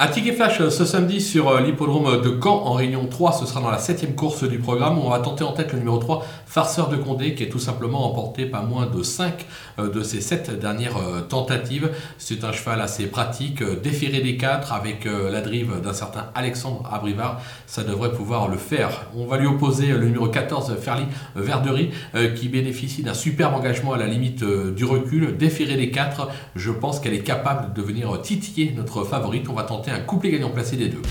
Un ticket flash euh, ce samedi sur euh, l'hippodrome de Caen en Réunion 3, ce sera dans la septième course du programme. On va tenter en tête le numéro 3, Farceur de Condé, qui est tout simplement emporté pas moins de 5 euh, de ses 7 dernières tentatives. C'est un cheval assez pratique, déféré des 4 avec la drive d'un certain Alexandre Abrivard. Ça devrait pouvoir le faire. On va lui opposer le numéro 14, Ferly Verdery, qui bénéficie d'un superbe engagement à la limite du recul. Déféré des 4, je pense qu'elle est capable de venir titiller notre favorite. On va tenter un couplet gagnant placé des deux.